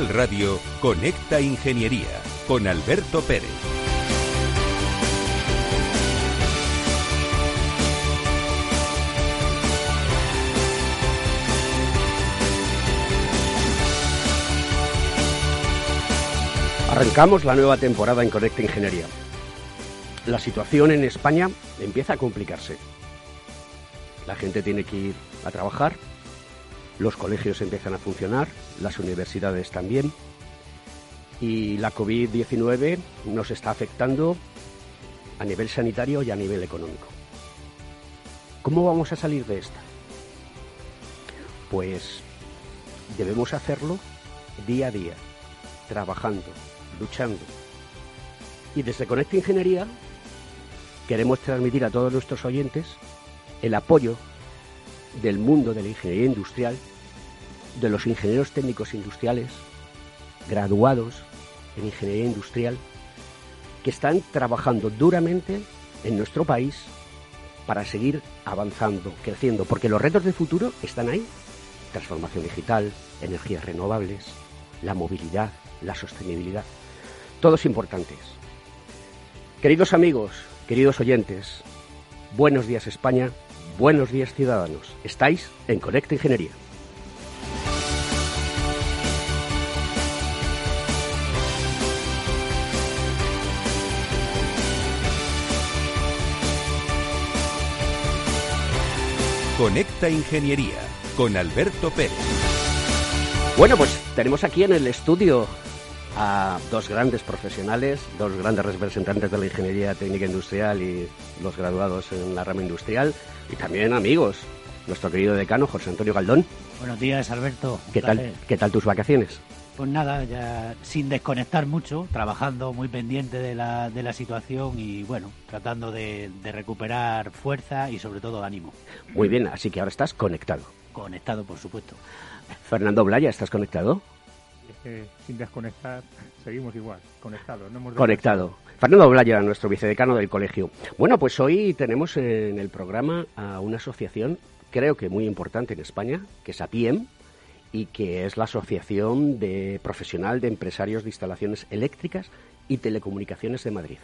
Radio, Conecta Ingeniería con Alberto Pérez. Arrancamos la nueva temporada en Conecta Ingeniería. La situación en España empieza a complicarse. La gente tiene que ir a trabajar, los colegios empiezan a funcionar, las universidades también, y la COVID-19 nos está afectando a nivel sanitario y a nivel económico. ¿Cómo vamos a salir de esta? Pues debemos hacerlo día a día, trabajando, luchando. Y desde Conecta Ingeniería queremos transmitir a todos nuestros oyentes el apoyo del mundo de la ingeniería industrial, de los ingenieros técnicos industriales, graduados en ingeniería industrial, que están trabajando duramente en nuestro país para seguir avanzando, creciendo, porque los retos de futuro están ahí. Transformación digital, energías renovables, la movilidad, la sostenibilidad, todos importantes. Queridos amigos, queridos oyentes, buenos días España, buenos días ciudadanos. Estáis en Conecta Ingeniería. Conecta Ingeniería con Alberto Pérez. Bueno, pues tenemos aquí en el estudio a dos grandes profesionales, dos grandes representantes de la ingeniería técnica industrial y los graduados en la rama industrial, y también amigos, nuestro querido decano José Antonio Galdón. Buenos días, Alberto. ¿Qué tal. ¿Qué tal tus vacaciones? Pues nada, ya sin desconectar mucho, trabajando muy pendiente de la, de la situación y bueno, tratando de, de recuperar fuerza y sobre todo ánimo. Muy bien, así que ahora estás conectado. Conectado, por supuesto. Fernando Blaya, ¿estás conectado? Sin desconectar seguimos igual, conectados. No hemos Conectado. Fernando Blaya, nuestro vicedecano del colegio. Bueno, pues hoy tenemos en el programa a una asociación, creo que muy importante en España, que es APIEM, y que es la Asociación de Profesional de Empresarios de Instalaciones Eléctricas y Telecomunicaciones de Madrid.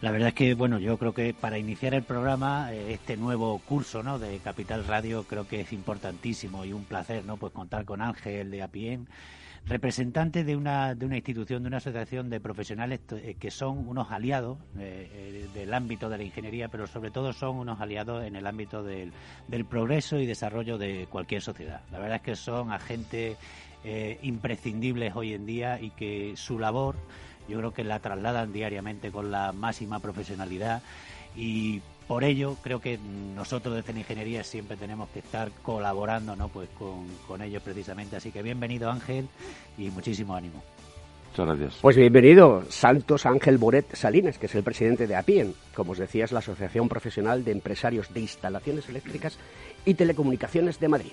La verdad es que, bueno, yo creo que para iniciar el programa, eh, este nuevo curso ¿no? de Capital Radio, creo que es importantísimo y un placer ¿no? pues contar con Ángel de Apien, representante de una, de una institución, de una asociación de profesionales eh, que son unos aliados eh, eh, del ámbito de la ingeniería, pero sobre todo son unos aliados en el ámbito del, del progreso y desarrollo de cualquier sociedad. La verdad es que son agentes imprescindibles hoy en día y que su labor yo creo que la trasladan diariamente con la máxima profesionalidad y por ello creo que nosotros desde la ingeniería siempre tenemos que estar colaborando ¿no? pues con, con ellos precisamente. Así que bienvenido Ángel y muchísimo ánimo. Muchas gracias. Pues bienvenido, Santos Ángel Boret Salinas, que es el presidente de APIEN. Como os decía, es la Asociación Profesional de Empresarios de Instalaciones Eléctricas y Telecomunicaciones de Madrid.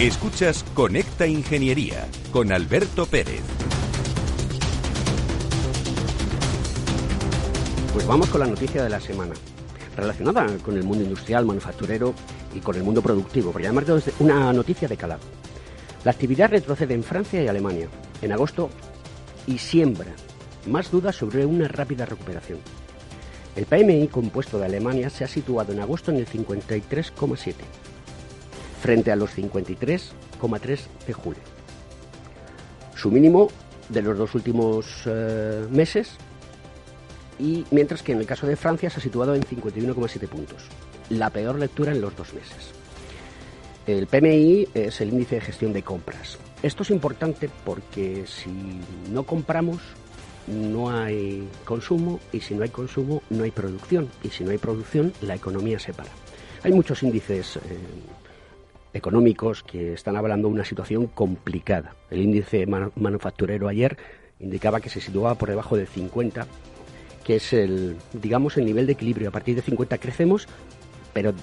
Escuchas Conecta Ingeniería con Alberto Pérez. Pues vamos con la noticia de la semana, relacionada con el mundo industrial, manufacturero y con el mundo productivo, porque además de una noticia de calado. La actividad retrocede en Francia y Alemania en agosto y siembra más dudas sobre una rápida recuperación. El PMI compuesto de Alemania se ha situado en agosto en el 53,7 frente a los 53,3 de julio. Su mínimo de los dos últimos eh, meses y mientras que en el caso de Francia se ha situado en 51,7 puntos, la peor lectura en los dos meses. El PMI es el índice de gestión de compras. Esto es importante porque si no compramos no hay consumo y si no hay consumo no hay producción y si no hay producción la economía se para. Hay muchos índices eh, económicos que están hablando de una situación complicada. El índice manufacturero ayer indicaba que se situaba por debajo de 50, que es el, digamos, el nivel de equilibrio. A partir de 50 crecemos, pero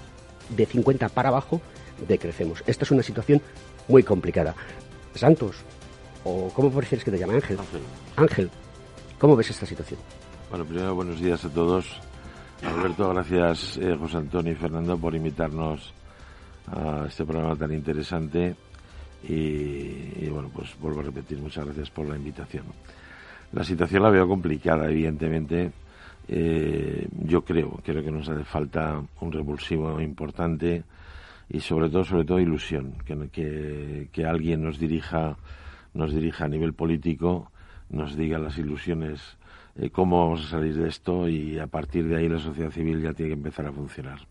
de 50 para abajo decrecemos. Esta es una situación muy complicada. Santos, o ¿cómo prefieres que te llame Ángel? Ángel. Ángel, ¿cómo ves esta situación? Bueno, primero buenos días a todos. Alberto, gracias eh, José Antonio y Fernando por invitarnos a este programa tan interesante y, bueno, pues vuelvo a repetir, muchas gracias por la invitación. La situación la veo complicada, evidentemente. Eh, yo creo, creo que nos hace falta un revulsivo importante y sobre todo, sobre todo ilusión, que, que, alguien nos dirija, nos dirija a nivel político, nos diga las ilusiones, eh, cómo vamos a salir de esto y a partir de ahí la sociedad civil ya tiene que empezar a funcionar.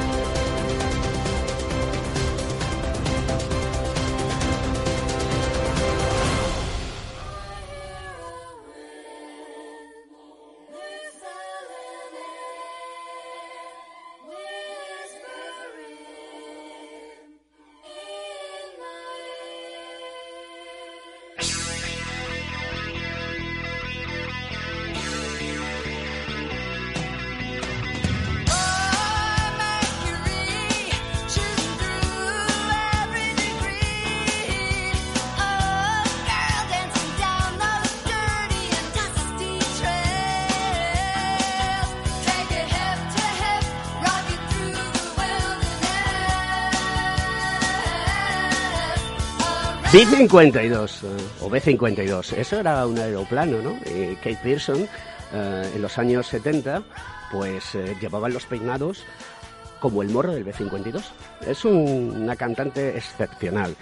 B-52 eh, o B-52, eso era un aeroplano, ¿no? Eh, Kate Pearson eh, en los años 70 pues llevaban los peinados como el morro del B-52. Es una cantante excepcional.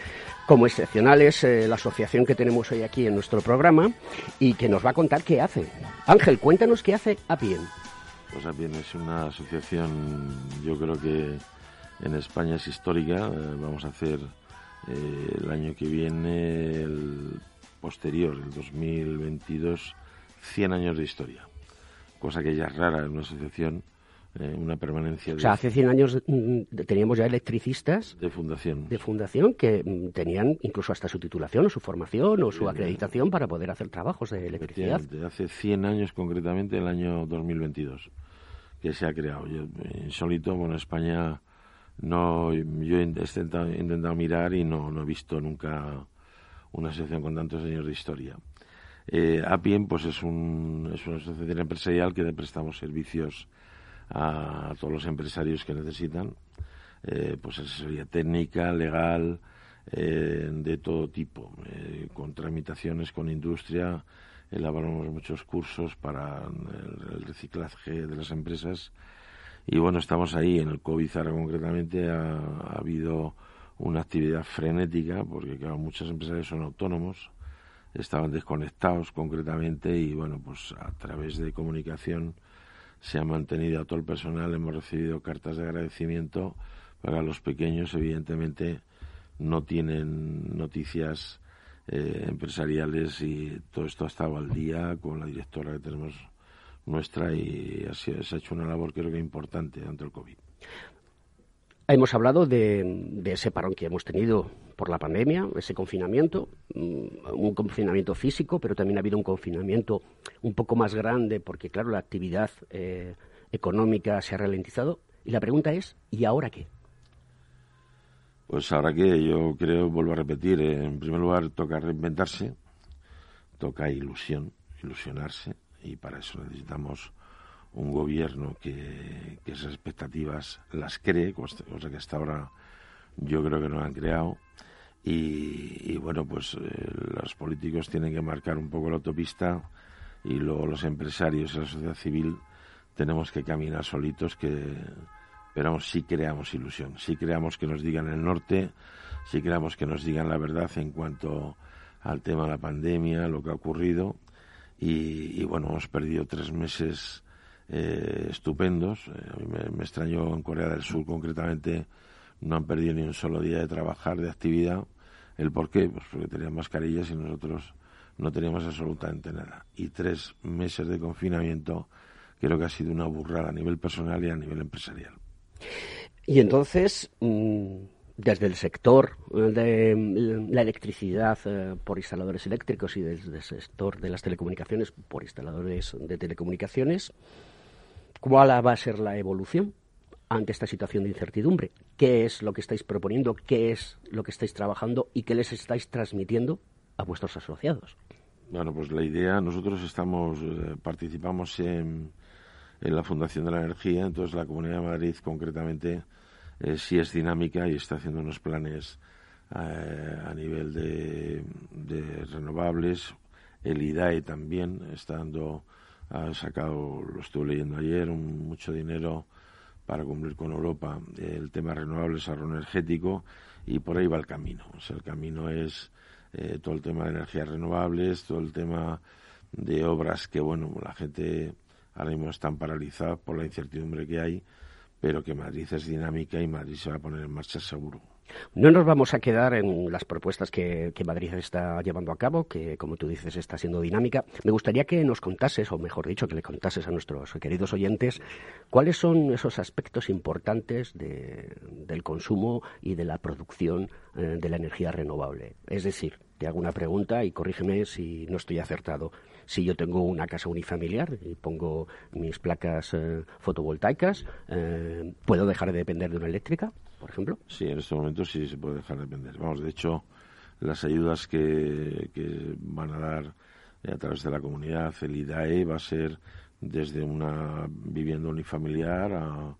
Como excepcional es la asociación que tenemos hoy aquí en nuestro programa y que nos va a contar qué hace. Ángel, cuéntanos qué hace Apien. Pues bien, es una asociación, yo creo que en España es histórica. Eh, vamos a hacer eh, el año que viene, el posterior, el 2022, 100 años de historia. Cosa que ya es rara en una asociación eh, una permanencia. O sea, hace 100 años mm, teníamos ya electricistas. De fundación. De fundación que mm, tenían incluso hasta su titulación o su formación o su acreditación para poder hacer trabajos de electricidad. Hace 100 años, concretamente, el año 2022, que se ha creado. Yo, insólito, bueno, España. No, yo he intentado, mirar y no, no he visto nunca una asociación con tantos años de historia. Eh, APIEM pues es, un, es una asociación empresarial que prestamos servicios a todos los empresarios que necesitan, eh, pues asesoría técnica, legal, eh, de todo tipo, eh, con tramitaciones con industria, elaboramos muchos cursos para el, reciclaje de las empresas y bueno, estamos ahí. En el COVID concretamente ha, ha habido una actividad frenética porque claro, muchos empresarios son autónomos, estaban desconectados concretamente y bueno, pues a través de comunicación se ha mantenido a todo el personal, hemos recibido cartas de agradecimiento para los pequeños, evidentemente no tienen noticias eh, empresariales y todo esto ha estado al día con la directora que tenemos nuestra y se ha hecho una labor creo que importante ante el COVID. Hemos hablado de, ese parón que hemos tenido por la pandemia, ese confinamiento, mm, un confinamiento físico, pero también ha habido un confinamiento un poco más grande porque, claro, la actividad eh, económica se ha ralentizado. Y la pregunta es, ¿y ahora qué? Pues ahora que yo creo, vuelvo a repetir, eh, en primer lugar toca reinventarse, toca ilusión, ilusionarse, y para eso necesitamos un gobierno que, esas expectativas las cree, cosa que hasta ahora yo creo que no han creado. Y, bueno, pues eh, los políticos tienen que marcar un poco la autopista y luego los empresarios y la sociedad civil tenemos que caminar solitos que pero sí creamos ilusión, sí creamos que nos digan el norte, sí creamos que nos digan la verdad en cuanto al tema de la pandemia, lo que ha ocurrido y, y bueno, hemos perdido tres meses eh, estupendos. Eh, a mí me, extrañó en Corea del Sur concretamente, no han perdido ni un solo día de trabajar, de actividad. ¿El por qué? Pues porque tenían mascarillas y nosotros no teníamos absolutamente nada. Y tres meses de confinamiento creo que ha sido una burrada a nivel personal y a nivel empresarial. Y entonces, mm, desde el sector de la electricidad eh, por instaladores eléctricos y desde el sector de las telecomunicaciones por instaladores de telecomunicaciones, ¿Cuál va a ser la evolución ante esta situación de incertidumbre? ¿Qué es lo que estáis proponiendo? ¿Qué es lo que estáis trabajando? ¿Y qué les estáis transmitiendo a vuestros asociados? Bueno, pues la idea, nosotros estamos, eh, participamos en, la Fundación de la Energía, entonces la Comunidad de Madrid concretamente eh, sí es dinámica y está haciendo unos planes eh, a nivel de, de, renovables. El IDAE también está dando ha sacado, lo estuve leyendo ayer, mucho dinero para cumplir con Europa el tema renovables, ahorro energético, y por ahí va el camino. El camino es eh, todo el tema de energías renovables, todo el tema de obras que, bueno, la gente ahora mismo están paralizadas por la incertidumbre que hay, pero que Madrid es dinámica y Madrid se va a poner en marcha seguro. No nos vamos a quedar en las propuestas que, Madrid está llevando a cabo, que como tú dices está siendo dinámica. Me gustaría que nos contases, o mejor dicho, que le contases a nuestros queridos oyentes, cuáles son esos aspectos importantes del consumo y de la producción eh, de la energía renovable. Es decir, te hago una pregunta y corrígeme si no estoy acertado. Si yo tengo una casa unifamiliar y pongo mis placas eh, fotovoltaicas, eh, ¿puedo dejar de depender de una eléctrica? por ejemplo? Sí, en este momento sí se puede dejar de depender. Vamos, de hecho, las ayudas que, que van a dar a través de la comunidad, el IDAE, va a ser desde una vivienda unifamiliar a,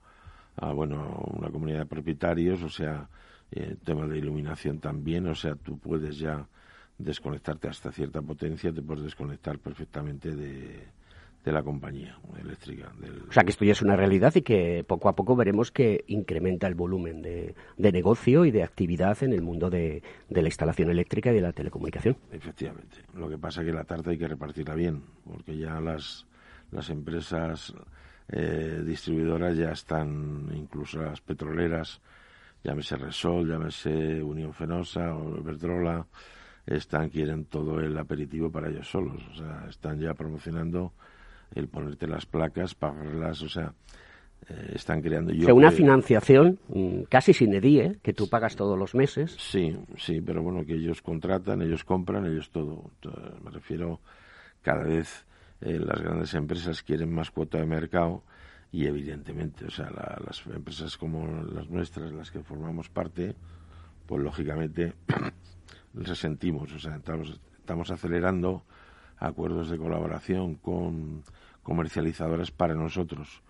a bueno, una comunidad de propietarios, o sea, eh, tema de iluminación también, o sea, tú puedes ya desconectarte hasta cierta potencia, te puedes desconectar perfectamente de, de la compañía eléctrica. O sea, que esto ya es una realidad y que poco a poco veremos que incrementa el volumen de, negocio y de actividad en el mundo de, la instalación eléctrica y de la telecomunicación. Efectivamente. Lo que pasa es que la tarta hay que repartirla bien, porque ya las, las empresas eh, distribuidoras ya están, incluso las petroleras, llámese Resol, llámese Unión Fenosa o Iberdrola, están, quieren todo el aperitivo para ellos solos. O sea, están ya promocionando el ponerte las placas, pagarlas, o sea, eh, están creando... Yo una financiación mm, casi sin EDIE, que tú pagas todos los meses. Sí, sí, pero bueno, que ellos contratan, ellos compran, ellos todo. Me refiero, cada vez eh, las grandes empresas quieren más cuota de mercado y evidentemente, o sea, las empresas como las nuestras, las que formamos parte, pues lógicamente resentimos, o sea, estamos, estamos acelerando acuerdos de colaboración con comercializadoras para nosotros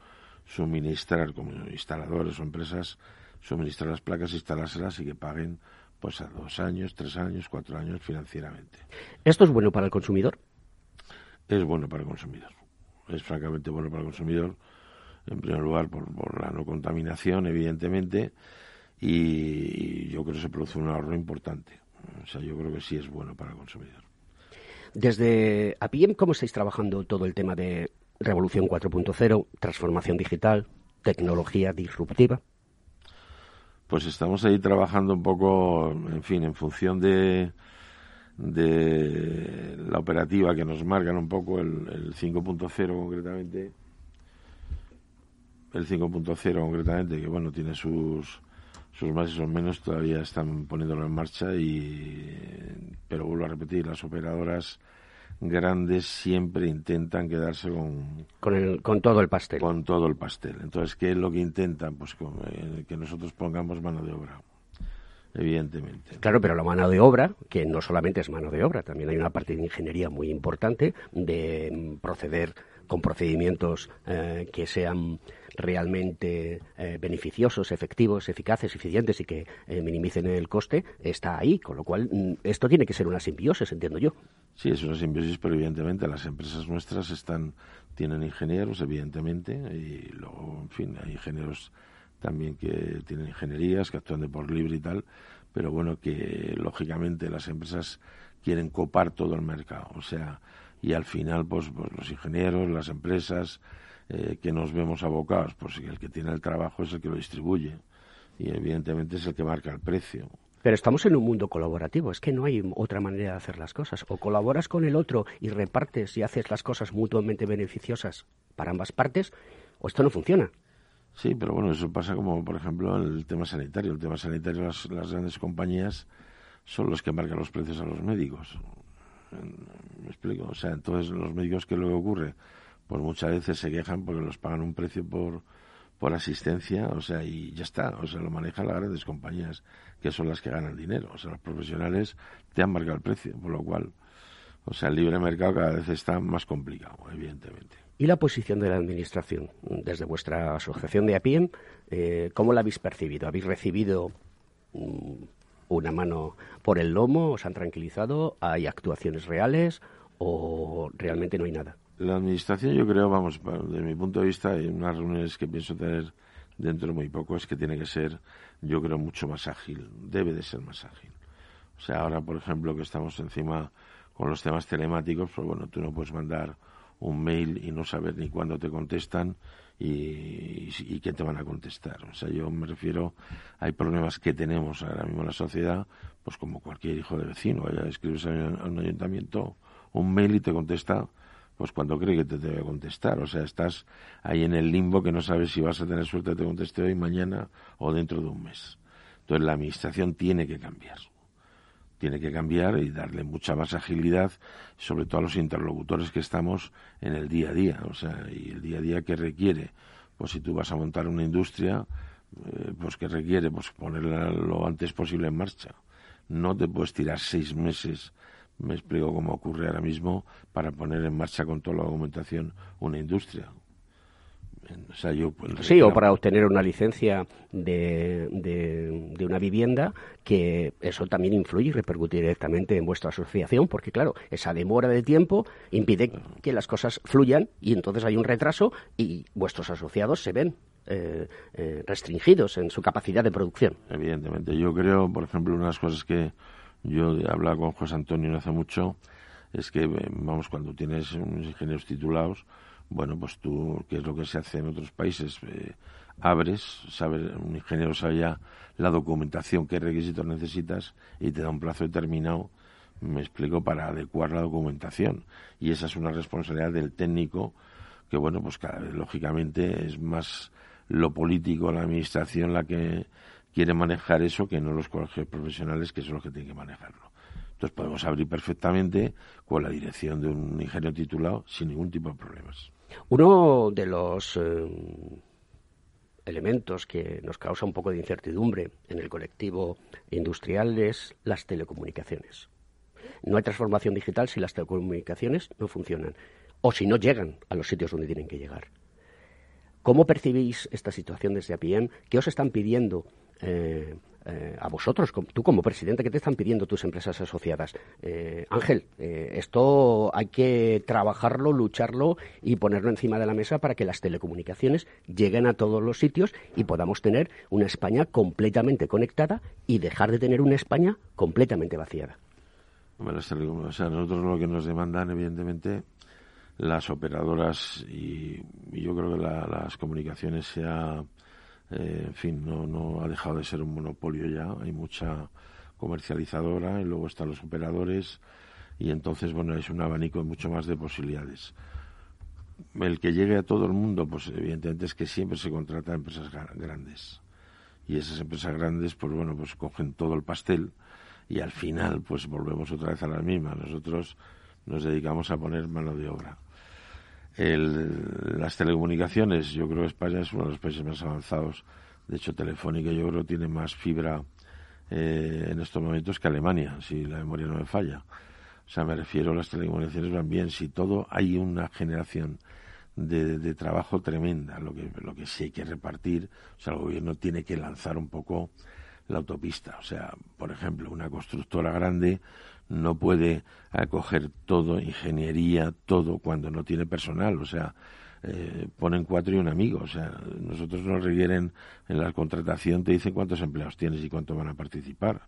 suministrar como instaladores o empresas suministrar las placas, instalárselas y que paguen pues a dos años, tres años, cuatro años financieramente. ¿Esto es bueno para el consumidor? Es bueno para el consumidor. Es francamente bueno para el consumidor. En primer lugar, por, por la no contaminación, evidentemente, y yo creo que se produce un ahorro importante. O sea, yo creo que sí es bueno para el consumidor. Desde APIEM, ¿cómo estáis trabajando todo el tema de revolución 4.0, transformación digital, tecnología disruptiva? Pues estamos ahí trabajando un poco, en fin, en función de, de la operativa que nos marcan un poco el, el 5.0 concretamente. El 5.0 concretamente, que bueno, tiene sus, sus más y sus menos, todavía están poniéndolo en marcha y, pero vuelvo a repetir, las operadoras grandes siempre intentan quedarse con con, todo el pastel. Con todo el pastel. Entonces, ¿qué es lo que intentan? Pues eh, que nosotros pongamos mano de obra. Evidentemente. Claro, pero la mano de obra, que no solamente es mano de obra, también hay una parte de ingeniería muy importante de mm, proceder con procedimientos eh, que sean realmente eh, beneficiosos, efectivos, eficaces, eficientes y que minimicen el coste, está ahí. Con lo cual, mm, esto tiene que ser una simbiosis, entiendo yo. Sí, es una simbiosis, pero evidentemente las empresas nuestras están tienen ingenieros, evidentemente, y luego, en fin, hay ingenieros también que tienen ingenierías, que actúan de por libre y tal, pero bueno, que lógicamente las empresas quieren copar todo el mercado, o sea, y al final, pues, pues los ingenieros, las empresas, eh, que nos vemos abocados, pues el que tiene el trabajo es el que lo distribuye, y evidentemente es el que marca el precio. Pero estamos en un mundo colaborativo, es que no hay otra manera de hacer las cosas. O colaboras con el otro y repartes y haces las cosas mutuamente beneficiosas para ambas partes, o esto no funciona. Sí, pero bueno, eso pasa como, por ejemplo, en el tema sanitario. El tema sanitario, las, grandes compañías son los que marcan los precios a los médicos. ¿Me explico? O sea, entonces los médicos, ¿qué que ocurre? Pues muchas veces se quejan porque los pagan un precio por, por asistencia, o sea, y ya está, o sea, lo manejan las grandes compañías, que son las que ganan dinero, o sea, los profesionales te han marcado el precio, por lo cual, o sea, el libre mercado cada vez está más complicado, evidentemente. ¿Y la posición de la Administración? Desde vuestra asociación de APIEM, eh, ¿cómo la habéis percibido? ¿Habéis recibido mm, una mano por el lomo? ¿Os han tranquilizado? ¿Hay actuaciones reales o realmente no hay nada? La administración, yo creo, vamos, desde mi punto de vista, hay unas reuniones que pienso tener dentro de muy poco, es que tiene que ser, yo creo, mucho más ágil. Debe de ser más ágil. O sea, ahora, por ejemplo, que estamos encima con los temas telemáticos, pues bueno, tú no puedes mandar un mail y no saber ni cuándo te contestan y, y, qué te van a contestar. O sea, yo me refiero, hay problemas que tenemos ahora mismo en la sociedad, pues como cualquier hijo de vecino, escribes a un ayuntamiento un mail y te contesta pues cuando cree que te debe contestar. O sea, estás ahí en el limbo que no sabes si vas a tener suerte de te conteste hoy, mañana o dentro de un mes. Entonces la administración tiene que cambiar. Tiene que cambiar y darle mucha más agilidad, sobre todo a los interlocutores que estamos en el día a día. O sea, y el día a día que requiere, pues si tú vas a montar una industria, eh, pues que requiere, pues ponerla lo antes posible en marcha. No te puedes tirar seis meses me explico cómo ocurre ahora mismo para poner en marcha con toda la documentación una industria. Pues, sí, o para obtener una licencia de, de, una vivienda, que eso también influye y repercute directamente en vuestra asociación, porque claro, esa demora de tiempo impide que las cosas fluyan y entonces hay un retraso y vuestros asociados se ven eh, eh, restringidos en su capacidad de producción. Evidentemente, yo creo, por ejemplo, unas cosas que yo he hablado con José Antonio no hace mucho, es que, vamos, cuando tienes unos ingenieros titulados, bueno, pues tú, ¿qué es lo que se hace en otros países? Eh, abres, sabe, un ingeniero sabe ya la documentación, qué requisitos necesitas y te da un plazo determinado, me explico, para adecuar la documentación. Y esa es una responsabilidad del técnico que, bueno, pues lógicamente es más lo político, la administración la que quiere manejar eso que no los colegios profesionales que son los que tienen que manejarlo. Entonces podemos abrir perfectamente con la dirección de un ingeniero titulado sin ningún tipo de problemas. Uno de los eh, elementos que nos causa un poco de incertidumbre en el colectivo industrial es las telecomunicaciones. No hay transformación digital si las telecomunicaciones no funcionan o si no llegan a los sitios donde tienen que llegar. ¿Cómo percibís esta situación desde APM? ¿Qué os están pidiendo eh, eh, a vosotros, tú como presidente, ¿qué te están pidiendo tus empresas asociadas? Eh, Ángel, esto hay que trabajarlo, lucharlo y ponerlo encima de la mesa para que las telecomunicaciones lleguen a todos los sitios y podamos tener una España completamente conectada y dejar de tener una España completamente vaciada. Bueno, nosotros lo que nos demandan, evidentemente, las operadoras y, yo creo que las comunicaciones sea eh, en fin, no, no ha dejado de ser un monopolio ya, hay mucha comercializadora y luego están los operadores y entonces, bueno, es un abanico mucho más de posibilidades. El que llegue a todo el mundo, pues evidentemente es que siempre se contrata a empresas grandes. Y esas empresas grandes, pues bueno, pues cogen todo el pastel y al final, pues volvemos otra vez a la misma. Nosotros nos dedicamos a poner mano de obra. El, las telecomunicaciones, yo creo que España es uno de los países más avanzados. De hecho, Telefónica yo creo tiene más fibra eh, en estos momentos que Alemania, si la memoria no me falla. O sea, me refiero a las telecomunicaciones van bien. Si todo hay una generación de, trabajo tremenda, lo que, lo que sí hay que repartir, o sea, el gobierno tiene que lanzar un poco la autopista. O sea, por ejemplo, una constructora grande no puede acoger todo, ingeniería, todo, cuando no tiene personal. O sea, eh, ponen cuatro y un amigo. O sea, nosotros nos requieren en la contratación, te dicen cuántos empleados tienes y cuántos van a participar.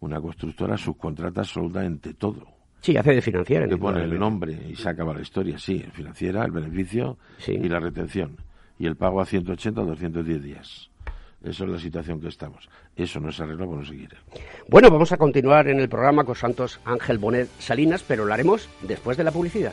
Una constructora subcontrata absolutamente todo. Sí, hace de financiera. Le pone el nombre y se acaba la historia. Sí, financiera, el beneficio y la retención. Y el pago a 180 o 210 días. Esa es la situación que estamos. Eso no se arregla por no seguir. Bueno, vamos a continuar en el programa con Santos Ángel Bonet Salinas, pero lo haremos después de la publicidad.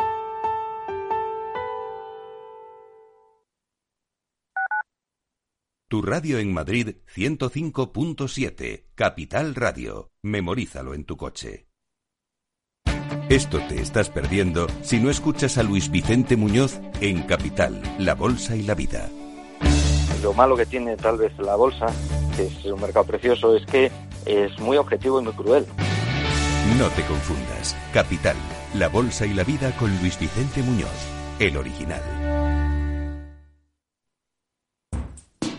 Tu radio en Madrid 105.7, Capital Radio. Memorízalo en tu coche. Esto te estás perdiendo si no escuchas a Luis Vicente Muñoz en Capital, La Bolsa y la Vida. Lo malo que tiene tal vez la bolsa, que es un mercado precioso, es que es muy objetivo y muy cruel. No te confundas. Capital, La Bolsa y la Vida con Luis Vicente Muñoz, el original.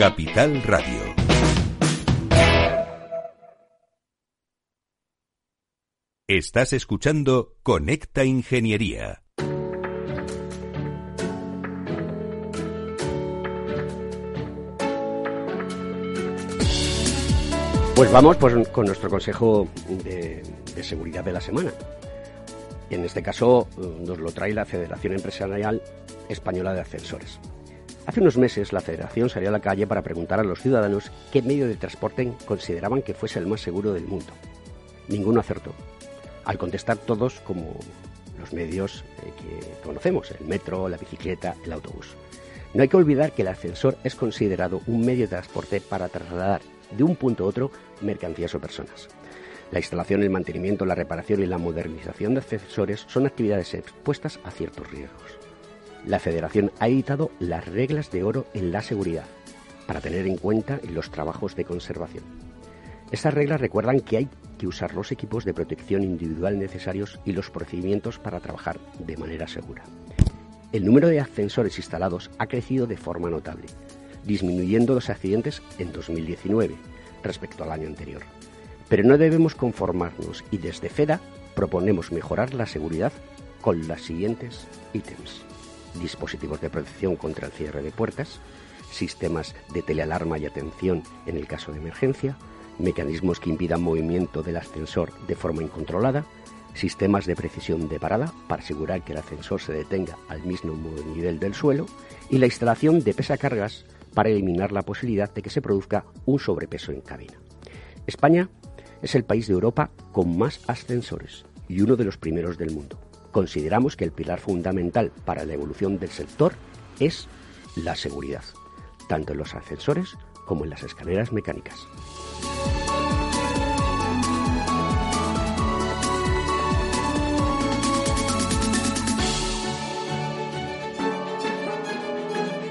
Capital Radio. Estás escuchando Conecta Ingeniería. Pues vamos pues, con nuestro consejo de, de seguridad de la semana. En este caso eh, nos lo trae la Federación Empresarial Española de Ascensores. Hace unos meses la Federación salió a la calle para preguntar a los ciudadanos qué medio de transporte consideraban que fuese el más seguro del mundo. Ninguno acertó. Al contestar todos como los medios eh, que conocemos, el metro, la bicicleta, el autobús. No hay que olvidar que el ascensor es considerado un medio de transporte para trasladar de un punto a otro mercancías o personas. La instalación, el mantenimiento, la reparación y la modernización de ascensores son actividades expuestas a ciertos riesgos. La Federación ha editado las reglas de oro en la seguridad para tener en cuenta en los trabajos de conservación. Estas reglas recuerdan que hay que usar los equipos de protección individual necesarios y los procedimientos para trabajar de manera segura. El número de ascensores instalados ha crecido de forma notable, disminuyendo los accidentes en 2019 respecto al año anterior. Pero no debemos conformarnos y desde FEDA proponemos mejorar la seguridad con los siguientes ítems. Dispositivos de protección contra el cierre de puertas, sistemas de telealarma y atención en el caso de emergencia, mecanismos que impidan movimiento del ascensor de forma incontrolada, sistemas de precisión de parada para asegurar que el ascensor se detenga al mismo nivel del suelo y la instalación de pesacargas para eliminar la posibilidad de que se produzca un sobrepeso en cabina. España es el país de Europa con más ascensores y uno de los primeros del mundo. Consideramos que el pilar fundamental para la evolución del sector es la seguridad, tanto en los ascensores como en las escaleras mecánicas.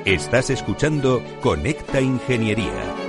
Estás escuchando Conecta Ingeniería.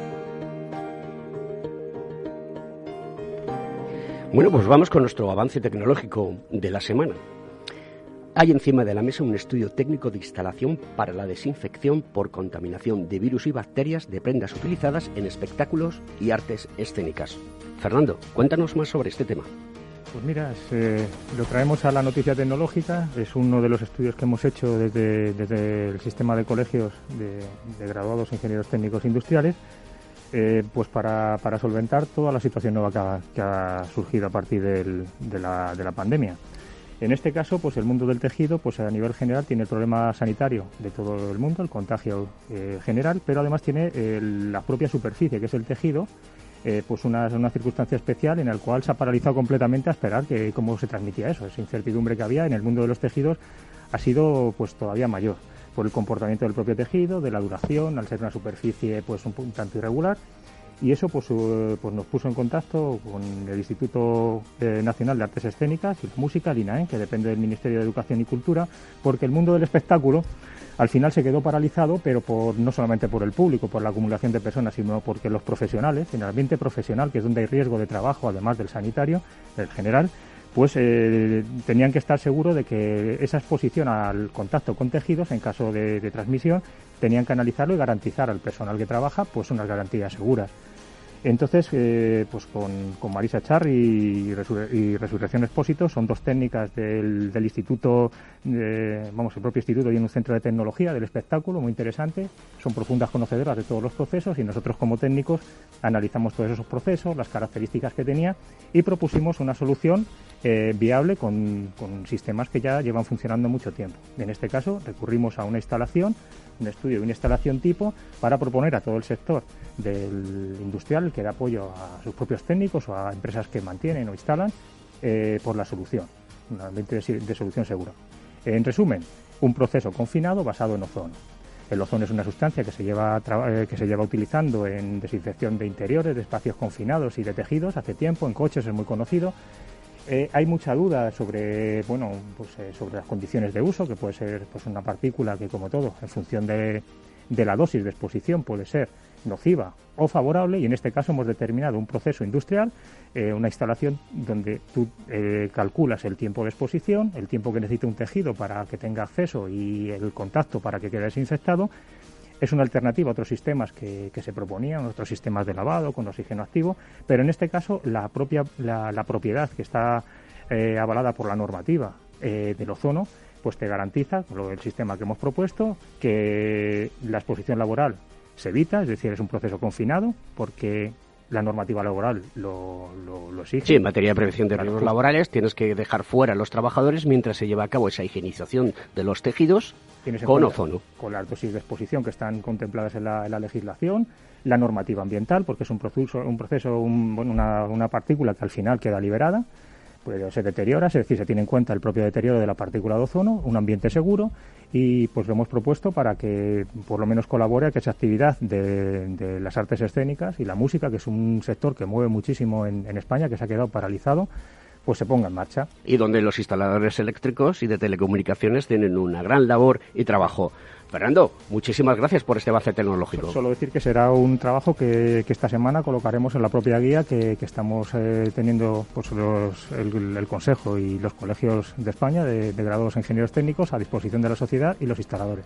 Bueno, pues vamos con nuestro avance tecnológico de la semana. Hay encima de la mesa un estudio técnico de instalación para la desinfección por contaminación de virus y bacterias de prendas utilizadas en espectáculos y artes escénicas. Fernando, cuéntanos más sobre este tema. Pues mira, lo traemos a la noticia tecnológica. Es uno de los estudios que hemos hecho desde, el sistema de colegios de, graduados ingenieros técnicos industriales eh, pues para, para, solventar toda la situación nueva que ha, surgido a partir de, la, de, la, pandemia. En este caso, pues el mundo del tejido, pues a nivel general tiene el problema sanitario de todo el mundo, el contagio eh, general, pero además tiene la propia superficie, que es el tejido, eh, pues una, una, circunstancia especial en la cual se ha paralizado completamente a esperar que cómo se transmitía eso. Esa incertidumbre que había en el mundo de los tejidos ha sido pues todavía mayor por el comportamiento del propio tejido, de la duración, al ser una superficie pues un, tanto irregular. Y eso pues, eh, pues nos puso en contacto con el Instituto eh, Nacional de Artes Escénicas y Música, el INAE, que depende del Ministerio de Educación y Cultura, porque el mundo del espectáculo al final se quedó paralizado, pero por, no solamente por el público, por la acumulación de personas, sino porque los profesionales, en el ambiente profesional, que es donde hay riesgo de trabajo, además del sanitario, el general, pues eh, tenían que estar seguros de que esa exposición al contacto con tejidos, en caso de, transmisión, tenían que analizarlo y garantizar al personal que trabaja pues unas garantías seguras. Entonces, eh, pues con, Marisa Char y, Resurrección Expósito son dos técnicas del, instituto, vamos, el propio instituto y en un centro de tecnología del espectáculo muy interesante. Son profundas conocedoras de todos los procesos y nosotros como técnicos analizamos todos esos procesos, las características que tenía y propusimos una solución eh, viable con, sistemas que ya llevan funcionando mucho tiempo. En este caso, recurrimos a una instalación un estudio y una instalación tipo para proponer a todo el sector del industrial que da apoyo a sus propios técnicos o a empresas que mantienen o instalan eh, por la solución, un ambiente de, solución segura. En resumen, un proceso confinado basado en ozono. El ozono es una sustancia que se lleva, eh, que se lleva utilizando en desinfección de interiores, de espacios confinados y de tejidos hace tiempo, en coches es muy conocido eh, hay mucha duda sobre, bueno, pues, eh, sobre las condiciones de uso, que puede ser pues, una partícula que, como todo, en función de, la dosis de exposición puede ser nociva o favorable y en este caso hemos determinado un proceso industrial, eh, una instalación donde tú calculas el tiempo de exposición, el tiempo que necesita un tejido para que tenga acceso y el contacto para que quede desinfectado es una alternativa a otros sistemas que, se proponían, otros sistemas de lavado con oxígeno activo, pero en este caso la propia la, propiedad que está eh, avalada por la normativa eh, del ozono, pues te garantiza, con lo del sistema que hemos propuesto, que la exposición laboral se evita, es decir, es un proceso confinado, porque la normativa laboral lo, lo, exige. Sí, en materia de prevención de riesgos laborales tienes que dejar fuera a los trabajadores mientras se lleva a cabo esa higienización de los tejidos con ozono. Con las dosis de exposición que están contempladas en la, legislación, la normativa ambiental, porque es un proceso, un proceso una, una partícula que al final queda liberada pues se deteriora, es decir, se tiene en cuenta el propio deterioro de la partícula de ozono, un ambiente seguro y pues lo hemos propuesto para que por lo menos colabore a que esa actividad de, las artes escénicas y la música, que es un sector que mueve muchísimo en, en España, que se ha quedado paralizado, pues se ponga en marcha. Y donde los instaladores eléctricos y de telecomunicaciones tienen una gran labor y trabajo. Fernando, muchísimas gracias por este avance tecnológico. Solo decir que será un trabajo que, esta semana colocaremos en la propia guía que, estamos eh, teniendo pues, el, Consejo y los colegios de España de, de graduados ingenieros técnicos a disposición de la sociedad y los instaladores.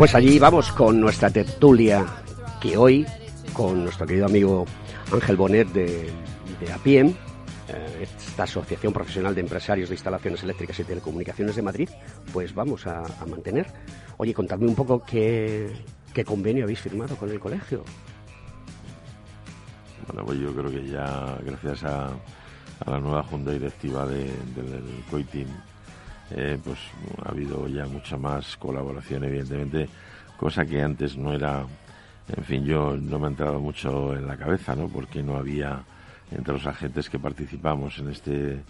Pues allí vamos con nuestra tertulia, que hoy, con nuestro querido amigo Ángel Bonet de, de APIEM, eh, esta Asociación Profesional de Empresarios de Instalaciones Eléctricas y Telecomunicaciones de Madrid, pues vamos a, mantener. Oye, contadme un poco qué, convenio habéis firmado con el colegio. Bueno, pues yo creo que ya gracias a, la nueva junta directiva del COITIM eh, pues ha habido ya mucha más colaboración, evidentemente, cosa que antes no era, en fin, yo no me ha entrado mucho en la cabeza, ¿no? Porque no había entre los agentes que participamos en este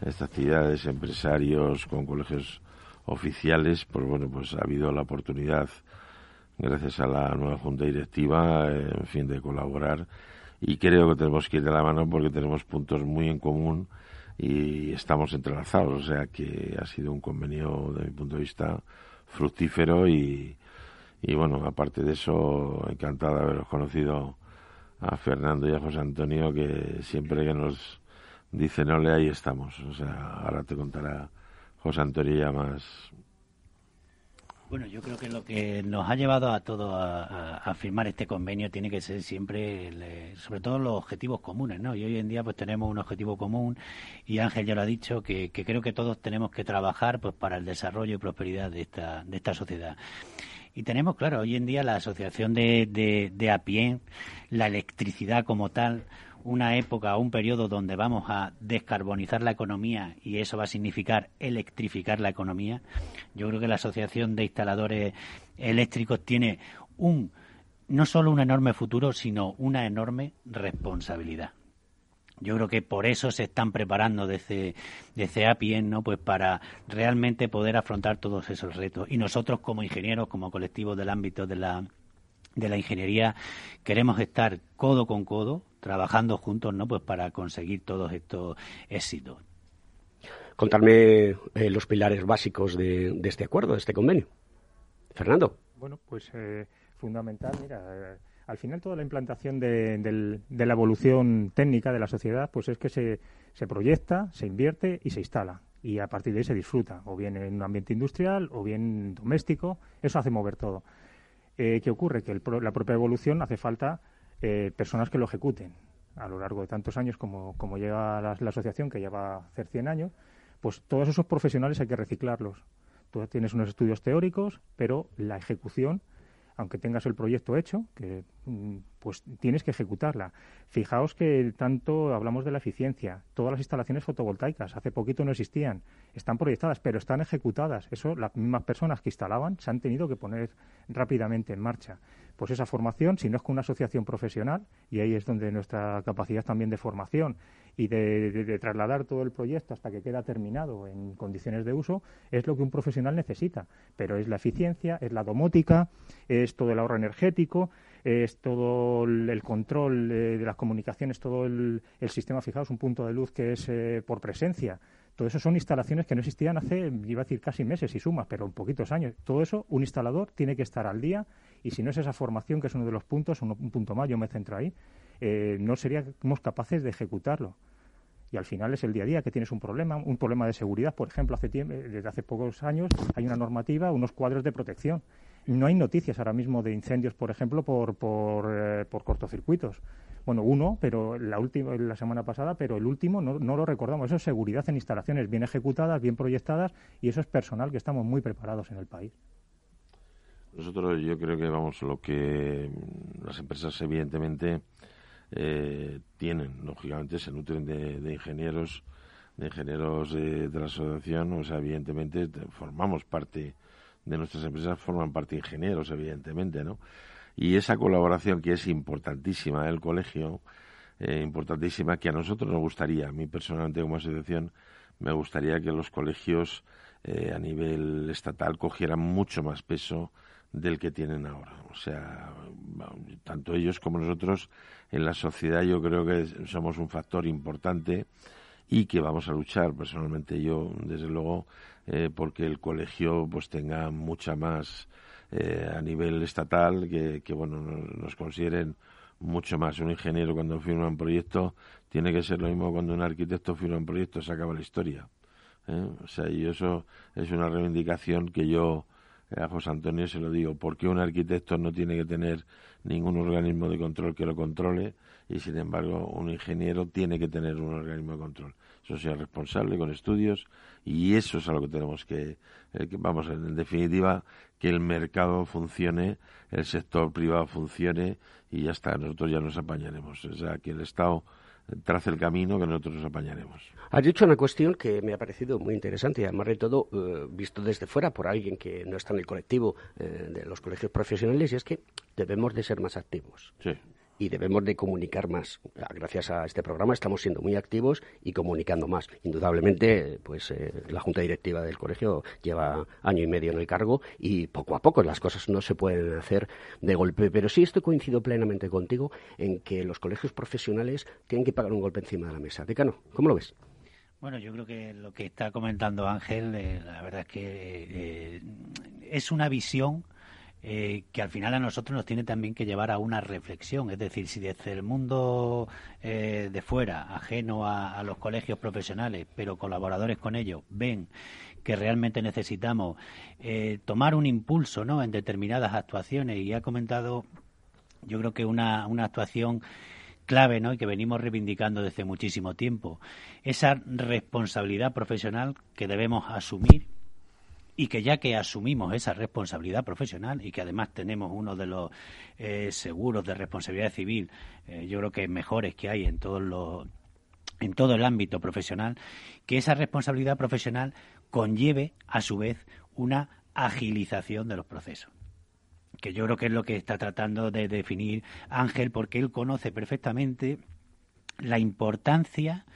estas actividades, empresarios con colegios oficiales, pues bueno, pues ha habido la oportunidad, gracias a la nueva junta directiva, en fin, de colaborar y creo que tenemos que ir de la mano porque tenemos puntos muy en común y estamos entrelazados, o sea que ha sido un convenio, de mi punto de vista, fructífero y, y bueno, aparte de eso, encantado de haberos conocido a Fernando y a José Antonio, que siempre que nos dicen ole, ahí estamos. O sea, ahora te contará José Antonio ya más, Bueno, yo creo que lo que nos ha llevado a todos a, firmar este convenio tiene que ser siempre, sobre todo los objetivos comunes, ¿no? Y hoy en día pues tenemos un objetivo común y Ángel ya lo ha dicho que, creo que todos tenemos que trabajar pues para el desarrollo y prosperidad de esta, de esta sociedad. Y tenemos, claro, hoy en día la asociación de, de, de APIEN, la electricidad como tal, una época, un periodo donde vamos a descarbonizar la economía y eso va a significar electrificar la economía, yo creo que la Asociación de Instaladores Eléctricos tiene un no solo un enorme futuro, sino una enorme responsabilidad. Yo creo que por eso se están preparando desde, desde APIEN, ¿no? Pues para realmente poder afrontar todos esos retos. Y nosotros como ingenieros, como colectivos del ámbito de la, de la ingeniería, queremos estar codo con codo, trabajando juntos, ¿no? Pues para conseguir todos estos éxitos. Contarme eh, los pilares básicos de, este acuerdo, de este convenio. Fernando. Bueno, pues eh, fundamental, mira, eh, al final toda la implantación de, la evolución técnica de la sociedad, pues es que se, se proyecta, se invierte y se instala y a partir de ahí se disfruta, o bien en un ambiente industrial o bien doméstico, eso hace mover todo. ¿Qué ocurre? Que la propia evolución hace falta eh, personas que lo ejecuten a lo largo de tantos años como, como llega la, la, asociación, que ya va a hacer 100 años, pues todos esos profesionales hay que reciclarlos. Tú tienes unos estudios teóricos, pero la ejecución aunque tengas el proyecto hecho, que mm, pues tienes que ejecutarla. Fijaos que tanto hablamos de la eficiencia, todas las instalaciones fotovoltaicas hace poquito no existían, están proyectadas, pero están ejecutadas. Eso las mismas personas que instalaban se han tenido que poner rápidamente en marcha. Pues esa formación, si no es con una asociación profesional, y ahí es donde nuestra capacidad también de formación y de, trasladar todo el proyecto hasta que queda terminado en condiciones de uso es lo que un profesional necesita. Pero es la eficiencia, es la domótica, es todo el ahorro energético, es todo el control de, las comunicaciones, todo el, sistema, fijaos, un punto de luz que es eh, por presencia. Todo eso son instalaciones que no existían hace, iba a decir casi meses y sumas, pero en poquitos años. Todo eso, un instalador tiene que estar al día y si no es esa formación, que es uno de los puntos, un punto más, yo me centro ahí, eh, no seríamos capaces de ejecutarlo. Y al final es el día a día que tienes un problema, un problema de seguridad. Por ejemplo, hace eh, desde hace pocos años hay una normativa, unos cuadros de protección. No hay noticias ahora mismo de incendios, por ejemplo, por, por, eh, cortocircuitos. Bueno, uno, pero la última, la semana pasada, pero el último no, no, lo recordamos. Eso es seguridad en instalaciones bien ejecutadas, bien proyectadas y eso es personal que estamos muy preparados en el país. Nosotros, yo creo que vamos, lo que las empresas, evidentemente, eh, tienen, lógicamente, se nutren de, ingenieros, de ingenieros de, la asociación, o sea, evidentemente formamos parte de nuestras empresas, forman parte ingenieros, evidentemente, ¿no? Y esa colaboración que es importantísima del colegio, eh, importantísima, que a nosotros nos gustaría, a mí personalmente como asociación, me gustaría que los colegios eh, a nivel estatal cogieran mucho más peso del que tienen ahora. O sea, tanto ellos como nosotros en la sociedad yo creo que somos un factor importante y que vamos a luchar personalmente yo desde luego eh, porque el colegio pues tenga mucha más eh, a nivel estatal que, que bueno nos, consideren mucho más un ingeniero cuando firma un proyecto tiene que ser lo mismo cuando un arquitecto firma un proyecto se acaba la historia ¿eh? o sea y eso es una reivindicación que yo a José Antonio se lo digo, ¿por qué un arquitecto no tiene que tener ningún organismo de control que lo controle y sin embargo un ingeniero tiene que tener un organismo de control? Eso sea responsable con estudios y eso es a lo que tenemos que, eh, que vamos, en definitiva, que el mercado funcione, el sector privado funcione y ya está, nosotros ya nos apañaremos. O sea, que el Estado trace el camino que nosotros nos apañaremos. Has dicho una cuestión que me ha parecido muy interesante y además de todo eh, visto desde fuera por alguien que no está en el colectivo eh, de los colegios profesionales y es que debemos de ser más activos. Sí y debemos de comunicar más. Gracias a este programa estamos siendo muy activos y comunicando más. Indudablemente, pues eh, la junta directiva del colegio lleva año y medio en el cargo y poco a poco las cosas no se pueden hacer de golpe. Pero sí estoy coincido plenamente contigo en que los colegios profesionales tienen que pagar un golpe encima de la mesa. Decano, ¿cómo lo ves? Bueno, yo creo que lo que está comentando Ángel, eh, la verdad es que eh, es una visión eh, que al final a nosotros nos tiene también que llevar a una reflexión. Es decir, si desde el mundo eh, de fuera, ajeno a, los colegios profesionales, pero colaboradores con ellos, ven que realmente necesitamos eh, tomar un impulso ¿no? en determinadas actuaciones y ha comentado yo creo que una, una actuación clave ¿no? y que venimos reivindicando desde muchísimo tiempo. Esa responsabilidad profesional que debemos asumir y que ya que asumimos esa responsabilidad profesional y que además tenemos uno de los eh, seguros de responsabilidad civil, eh, yo creo que mejores que hay en todos los en todo el ámbito profesional, que esa responsabilidad profesional conlleve a su vez una agilización de los procesos. Que yo creo que es lo que está tratando de definir Ángel, porque él conoce perfectamente la importancia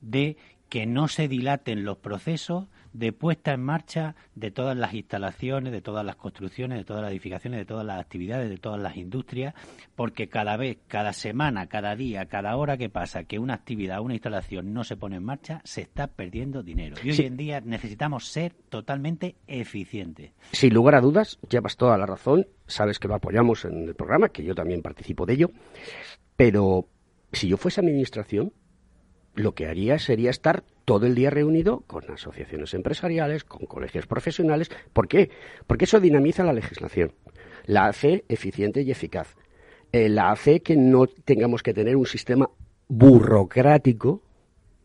de que no se dilaten los procesos de puesta en marcha de todas las instalaciones, de todas las construcciones, de todas las edificaciones, de todas las actividades, de todas las industrias, porque cada vez, cada semana, cada día, cada hora que pasa que una actividad, una instalación no se pone en marcha, se está perdiendo dinero. Y hoy en día necesitamos ser totalmente eficientes. Sin lugar a dudas, llevas toda la razón, sabes que lo apoyamos en el programa, que yo también participo de ello, pero si yo fuese administración, lo que haría sería estar todo el día reunido con asociaciones empresariales, con colegios profesionales. ¿Por qué? Porque eso dinamiza la legislación, la hace eficiente y eficaz, eh, la hace que no tengamos que tener un sistema burocrático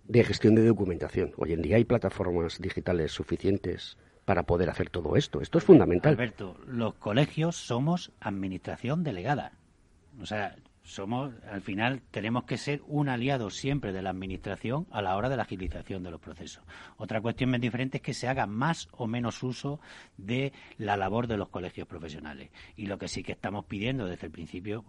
de gestión de documentación. Hoy en día hay plataformas digitales suficientes para poder hacer todo esto. Esto es fundamental. Alberto, los colegios somos administración delegada. O sea, somos, al final, tenemos que ser un aliado siempre de la Administración a la hora de la agilización de los procesos. Otra cuestión bien diferente es que se haga más o menos uso de la labor de los colegios profesionales. Y lo que sí que estamos pidiendo desde el principio,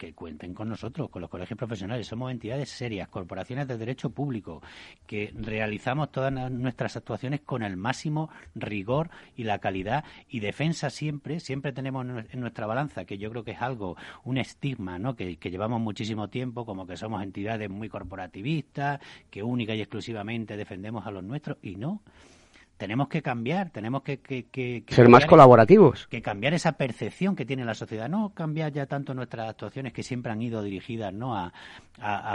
que cuenten con nosotros, con los colegios profesionales. Somos entidades serias, corporaciones de derecho público, que realizamos todas nuestras actuaciones con el máximo rigor y la calidad y defensa siempre. Siempre tenemos en nuestra balanza, que yo creo que es algo, un estigma, ¿no? que, que llevamos muchísimo tiempo, como que somos entidades muy corporativistas, que única y exclusivamente defendemos a los nuestros, y no tenemos que cambiar, tenemos que, ser más colaborativos. Que cambiar esa percepción que tiene la sociedad, no cambiar ya tanto nuestras actuaciones que siempre han ido dirigidas no a,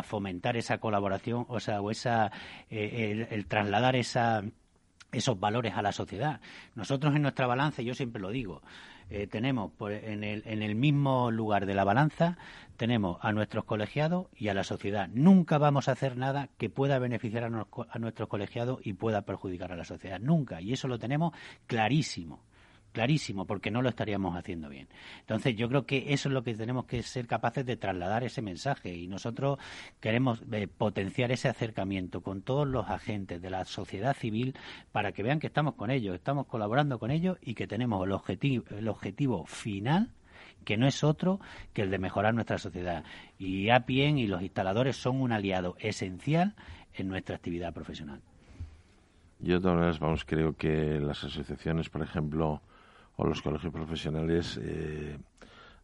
fomentar esa colaboración, o sea, o esa eh, el, trasladar esa esos valores a la sociedad. Nosotros en nuestra balanza, yo siempre lo digo, eh, tenemos en, el, en el mismo lugar de la balanza tenemos a nuestros colegiados y a la sociedad. Nunca vamos a hacer nada que pueda beneficiar a, nuestros colegiados y pueda perjudicar a la sociedad. Nunca. Y eso lo tenemos clarísimo clarísimo, porque no lo estaríamos haciendo bien. Entonces, yo creo que eso es lo que tenemos que ser capaces de trasladar ese mensaje y nosotros queremos eh, potenciar ese acercamiento con todos los agentes de la sociedad civil para que vean que estamos con ellos, estamos colaborando con ellos y que tenemos el objetivo, el objetivo final que no es otro que el de mejorar nuestra sociedad. Y APIEN y los instaladores son un aliado esencial en nuestra actividad profesional. Yo, de todas maneras, vamos, creo que las asociaciones, por ejemplo, o los colegios profesionales, eh,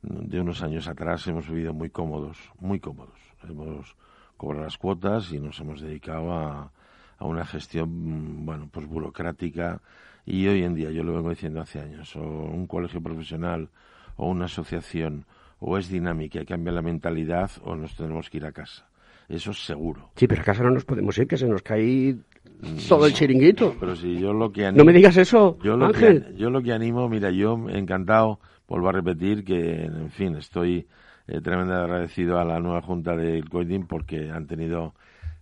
de unos años atrás hemos vivido muy cómodos, muy cómodos. Hemos cobrado las cuotas y nos hemos dedicado a, a una gestión, bueno, pues burocrática. Y hoy en día, yo lo vengo diciendo hace años, o un colegio profesional o una asociación o es dinámica y cambia la mentalidad o nos tenemos que ir a casa. Eso es seguro. Sí, pero a casa no nos podemos ir, que se nos cae todo el chiringuito. Pero si yo lo que No me digas eso, yo lo Ángel. Que, yo lo que animo, mira, yo encantado, vuelvo a repetir que, en fin, estoy eh, tremendamente agradecido a la nueva junta del COIDIN porque han tenido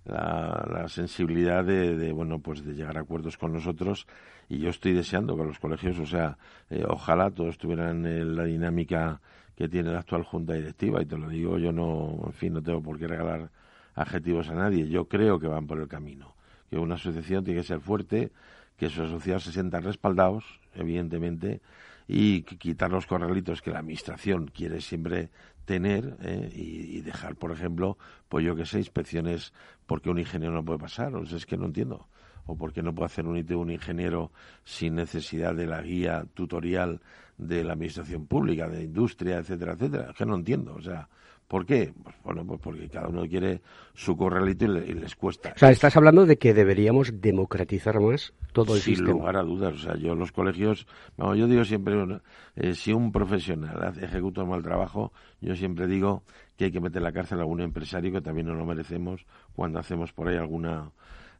la, sensibilidad de, bueno, pues de llegar a acuerdos con nosotros y yo estoy deseando que los colegios, o sea, eh, ojalá todos tuvieran eh, la dinámica que tiene la actual junta directiva y te lo digo, yo no, en fin, no tengo por qué regalar adjetivos a nadie, yo creo que van por el camino, que una asociación tiene que ser fuerte, que sus asociados se sientan respaldados, evidentemente, y quitar los corralitos que la administración quiere siempre tener eh, y, dejar, por ejemplo, pues yo que sé, inspecciones porque un ingeniero no puede pasar, o sea, es que no entiendo o porque no puede hacer un IT un ingeniero sin necesidad de la guía tutorial de la administración pública, de industria, etcétera, etcétera. Es que no entiendo, o sea, ¿por qué? Pues bueno, pues porque cada uno quiere su corralito y, les cuesta. O sea, estás hablando de que deberíamos democratizar más todo el Sin sistema. Sin lugar a dudas, o sea, yo los colegios, vamos, yo digo siempre, eh, si un profesional ejecuta un mal trabajo, yo siempre digo que hay que meter en la cárcel a algún empresario que también no lo merecemos cuando hacemos por ahí alguna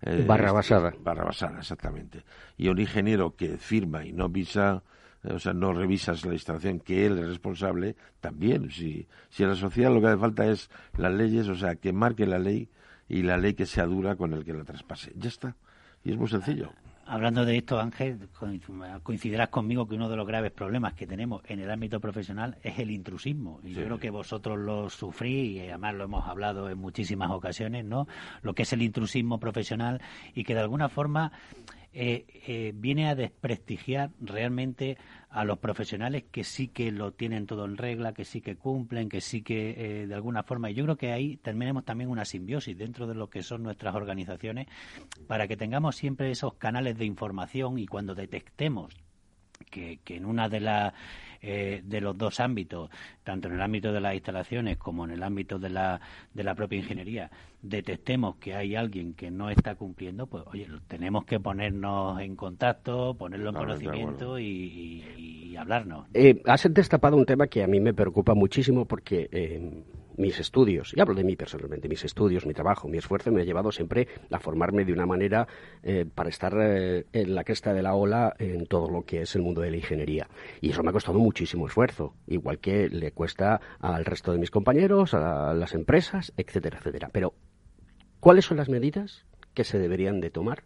Eh, barra basada. Barra basada, exactamente. Y un ingeniero que firma y no visa, eh, o sea, no revisas la instalación, que él es responsable, también. Si, si a la sociedad lo que hace falta es las leyes, o sea, que marque la ley y la ley que sea dura con el que la traspase. Ya está. Y es muy sencillo. Hablando de esto, Ángel, coincidirás conmigo que uno de los graves problemas que tenemos en el ámbito profesional es el intrusismo. Y yo creo que vosotros lo sufrís y además lo hemos hablado en muchísimas ocasiones, ¿no? Lo que es el intrusismo profesional y que de alguna forma eh, eh, viene a desprestigiar realmente a los profesionales que sí que lo tienen todo en regla, que sí que cumplen, que sí que eh, de alguna forma. Y yo creo que ahí tenemos también una simbiosis dentro de lo que son nuestras organizaciones para que tengamos siempre esos canales de información y cuando detectemos que, que en una de las eh, de los dos ámbitos, tanto en el ámbito de las instalaciones como en el ámbito de la, de la propia ingeniería, detectemos que hay alguien que no está cumpliendo, pues oye, tenemos que ponernos en contacto, ponerlo en conocimiento y, hablarnos. Eh, has destapado un tema que a mí me preocupa muchísimo porque eh, mis estudios, y hablo de mí personalmente, mis estudios, mi trabajo, mi esfuerzo me ha llevado siempre a formarme de una manera eh, para estar eh, en la cresta de la ola en todo lo que es el mundo de la ingeniería. Y eso me ha costado muchísimo esfuerzo, igual que le cuesta al resto de mis compañeros, a las empresas, etcétera, etcétera. Pero, ¿cuáles son las medidas que se deberían de tomar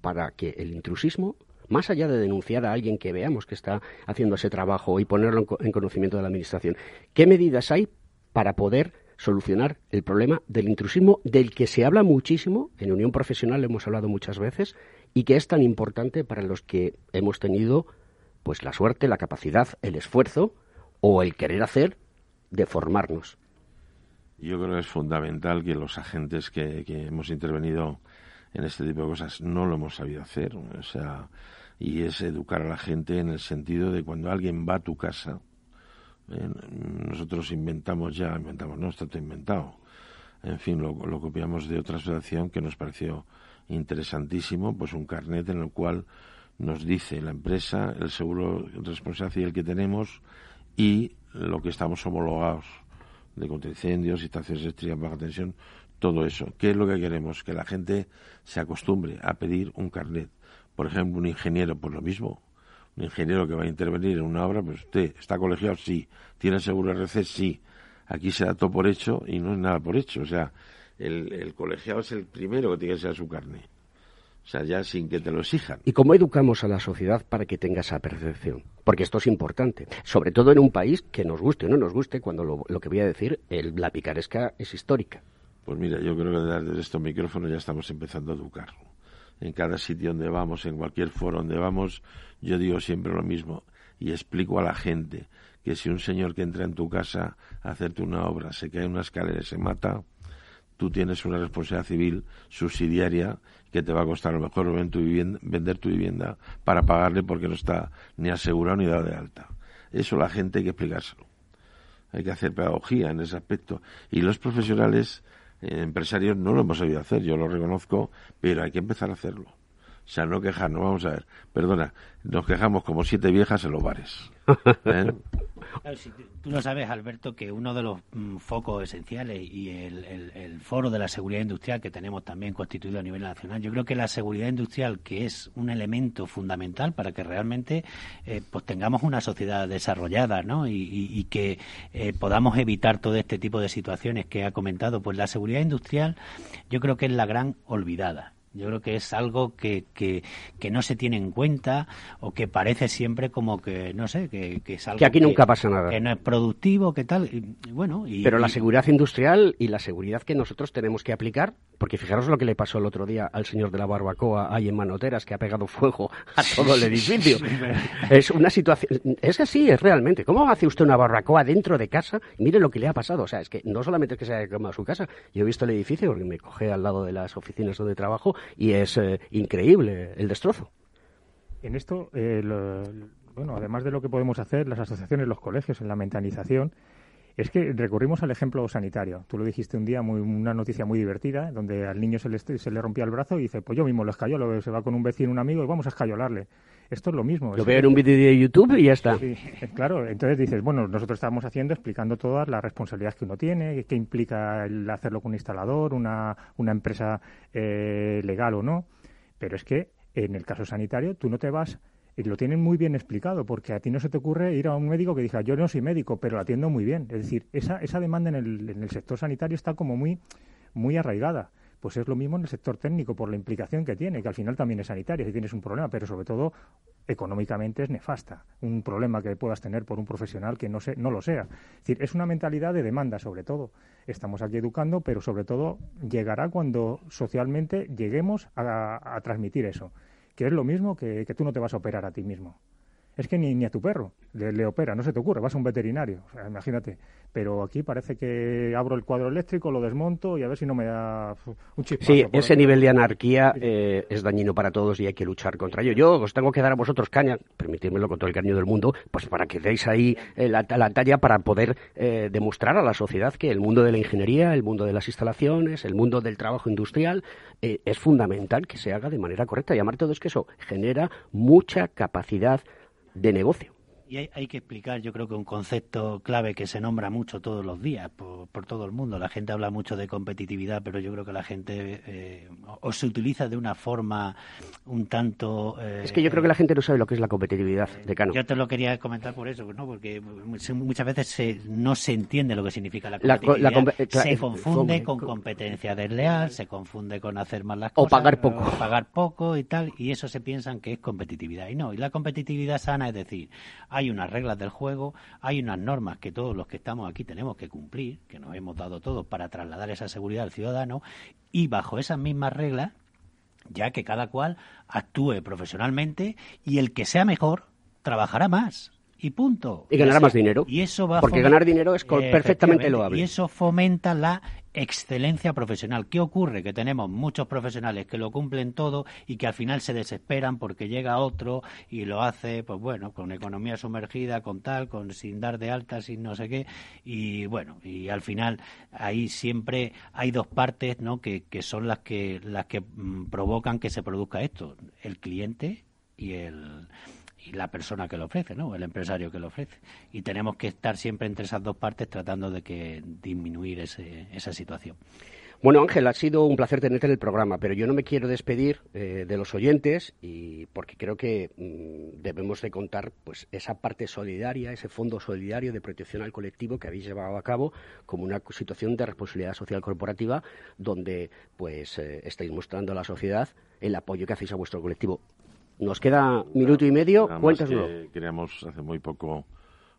para que el intrusismo más allá de denunciar a alguien que veamos que está haciendo ese trabajo y ponerlo en conocimiento de la Administración, ¿qué medidas hay para poder solucionar el problema del intrusismo del que se habla muchísimo, en Unión Profesional hemos hablado muchas veces, y que es tan importante para los que hemos tenido pues la suerte, la capacidad, el esfuerzo o el querer hacer de formarnos. Yo creo que es fundamental que los agentes que, que hemos intervenido en este tipo de cosas no lo hemos sabido hacer, o sea, y es educar a la gente en el sentido de cuando alguien va a tu casa, nosotros inventamos ya, inventamos, no está todo inventado. En fin, lo, copiamos de otra asociación que nos pareció interesantísimo, pues un carnet en el cual nos dice la empresa, el seguro responsable civil que tenemos y lo que estamos homologados de contra incendios, estaciones eléctricas baja tensión, todo eso. ¿Qué es lo que queremos? Que la gente se acostumbre a pedir un carnet. Por ejemplo, un ingeniero, pues lo mismo un ingeniero que va a intervenir en una obra, pues usted está colegiado, sí, tiene seguro RC, sí. Aquí se da todo por hecho y no es nada por hecho. O sea, el, el colegiado es el primero que tiene que ser su carne. O sea, ya sin que te lo exijan. ¿Y cómo educamos a la sociedad para que tenga esa percepción? Porque esto es importante. Sobre todo en un país que nos guste o no nos guste, cuando lo, lo que voy a decir, el, la picaresca es histórica. Pues mira, yo creo que desde estos micrófonos ya estamos empezando a educar en cada sitio donde vamos, en cualquier foro donde vamos, yo digo siempre lo mismo y explico a la gente que si un señor que entra en tu casa a hacerte una obra se cae en una escalera y se mata, tú tienes una responsabilidad civil subsidiaria que te va a costar a lo mejor vender tu vivienda para pagarle porque no está ni asegurado ni dado de alta. Eso la gente hay que explicárselo. Hay que hacer pedagogía en ese aspecto. Y los profesionales empresarios no lo hemos sabido hacer, yo lo reconozco, pero hay que empezar a hacerlo. O sea, no quejarnos, vamos a ver, perdona, nos quejamos como siete viejas en los bares. ¿eh? tú lo sabes, Alberto, que uno de los mm, focos esenciales y el, foro de la seguridad industrial que tenemos también constituido a nivel nacional, yo creo que la seguridad industrial, que es un elemento fundamental para que realmente eh, pues tengamos una sociedad desarrollada ¿no? y, que eh, podamos evitar todo este tipo de situaciones que ha comentado, pues la seguridad industrial yo creo que es la gran olvidada. Yo creo que es algo que, que, que, no se tiene en cuenta o que parece siempre como que, no sé, que, que es algo que aquí nunca pasa nada. Que no es productivo, que tal. Y, bueno, y, Pero la seguridad industrial y la seguridad que nosotros tenemos que aplicar, porque fijaros lo que le pasó el otro día al señor de la barbacoa ahí en Manoteras, que ha pegado fuego a todo el edificio. es una situación. Es así, es realmente. ¿Cómo hace usted una barbacoa dentro de casa? Mire lo que le ha pasado. O sea, es que no solamente es que se haya quemado su casa. Yo he visto el edificio porque me coge al lado de las oficinas donde trabajo y es eh, increíble el destrozo. En esto, eh, bueno, además de lo que podemos hacer, las asociaciones, los colegios, en la mentalización, Es que recurrimos al ejemplo sanitario. Tú lo dijiste un día, muy, una noticia muy divertida, donde al niño se le, se le rompía el brazo y dice, pues yo mismo lo escayolo, se va con un vecino, un amigo y vamos a escayolarle. Esto es lo mismo. Lo veo en un vídeo de YouTube y ya está. Sí, claro, entonces dices, bueno, nosotros estamos haciendo, explicando todas las responsabilidades que uno tiene, qué implica el hacerlo con un instalador, una, una empresa eh, legal o no. Pero es que en el caso sanitario tú no te vas y lo tienen muy bien explicado, porque a ti no se te ocurre ir a un médico que diga, yo no soy médico, pero lo atiendo muy bien. Es decir, esa, esa demanda en el, sector sanitario está como muy, muy arraigada. Pues es lo mismo en el sector técnico, por la implicación que tiene, que al final también es sanitaria, si tienes un problema, pero sobre todo económicamente es nefasta. Un problema que puedas tener por un profesional que no, se, no lo sea. Es decir, es una mentalidad de demanda, sobre todo. Estamos aquí educando, pero sobre todo llegará cuando socialmente lleguemos a transmitir eso. Que es lo mismo que, que tú no te vas a operar a ti mismo es que ni, ni a tu perro le, le, opera, no se te ocurre, vas a un veterinario, o sea, imagínate. Pero aquí parece que abro el cuadro eléctrico, lo desmonto y a ver si no me da un chip. Sí, ese nivel de anarquía eh, es dañino para todos y hay que luchar contra ello. Yo os tengo que dar a vosotros caña, permitírmelo con todo el cariño del mundo, pues para que deis ahí eh, la, la, talla para poder eh, demostrar a la sociedad que el mundo de la ingeniería, el mundo de las instalaciones, el mundo del trabajo industrial eh, es fundamental que se haga de manera correcta. Y además todo es que eso genera mucha capacidad de negocio. Y hay, hay, que explicar, yo creo que un concepto clave que se nombra mucho todos los días por, por, todo el mundo. La gente habla mucho de competitividad, pero yo creo que la gente eh, o se utiliza de una forma un tanto. Eh, es que yo creo que la gente no sabe lo que es la competitividad, decano. Yo te lo quería comentar por eso, ¿no? porque muchas veces se, no se entiende lo que significa la competitividad. La, la, se confunde con competencia desleal, se confunde con hacer mal las o cosas. pagar poco. O pagar poco y tal, y eso se piensan que es competitividad. Y no, y la competitividad sana es decir, hay unas reglas del juego, hay unas normas que todos los que estamos aquí tenemos que cumplir, que nos hemos dado todos para trasladar esa seguridad al ciudadano, y bajo esas mismas reglas, ya que cada cual actúe profesionalmente y el que sea mejor trabajará más y punto. Y ganará más dinero. Y eso va Porque ganar dinero es perfectamente loable. Y eso fomenta la excelencia profesional. ¿Qué ocurre? Que tenemos muchos profesionales que lo cumplen todo y que al final se desesperan porque llega otro y lo hace, pues bueno, con economía sumergida, con tal, con sin dar de alta, sin no sé qué. Y bueno, y al final ahí siempre hay dos partes, ¿no? Que, que son las que las que mm, provocan que se produzca esto: el cliente y el la persona que lo ofrece, ¿no? El empresario que lo ofrece. Y tenemos que estar siempre entre esas dos partes tratando de que disminuir ese, esa situación. Bueno, Ángel, ha sido un placer tenerte en el programa, pero yo no me quiero despedir eh, de los oyentes y porque creo que mmm, debemos de contar pues esa parte solidaria, ese fondo solidario de protección al colectivo que habéis llevado a cabo como una situación de responsabilidad social corporativa donde pues eh, estáis mostrando a la sociedad el apoyo que hacéis a vuestro colectivo. Nos queda minuto y medio. Cuéntanoslo. Que creamos hace muy poco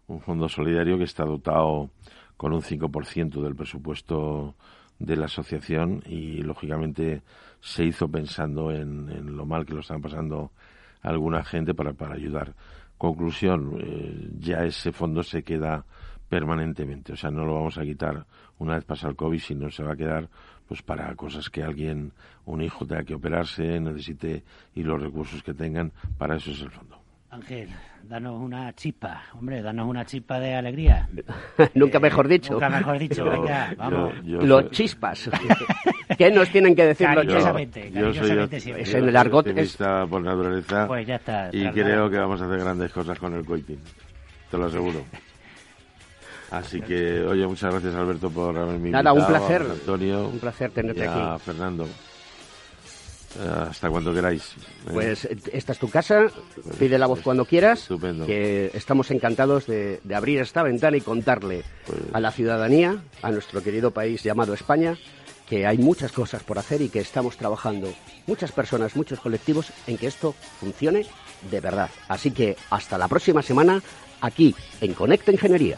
un fondo solidario que está dotado con un 5% del presupuesto de la asociación y, lógicamente, se hizo pensando en, en lo mal que lo están pasando alguna gente para, para ayudar. Conclusión, eh, ya ese fondo se queda permanentemente, o sea, no lo vamos a quitar una vez pasa el COVID, sino se va a quedar pues para cosas que alguien, un hijo tenga que operarse, necesite y los recursos que tengan, para eso es el fondo. Ángel, danos una chispa, hombre, danos una chispa de alegría. nunca mejor dicho. Nunca mejor dicho, Yo- venga, vamos. yo- yo los soy- chispas. ¿Qué nos tienen que decir los chispas? Cariñosamente, yo soy cariñosamente op- siempre. Es en el argot, es- por naturaleza Pues ya está. y creo que vamos a hacer grandes cosas con el coiting, te lo aseguro. Así que, oye, muchas gracias Alberto por haberme Nada, un invitado, placer. Antonio, Un placer tenerte y a aquí. Fernando. Eh, hasta cuando queráis. ¿eh? Pues eh, esta es tu casa, pide la voz cuando quieras, Estupendo. que estamos encantados de, de abrir esta ventana y contarle Pues- a la ciudadanía, a nuestro querido país llamado España, que hay muchas cosas por hacer y que estamos trabajando, muchas personas, muchos colectivos, en que esto funcione de verdad. Así que hasta la próxima semana, aquí en Conecta Ingeniería.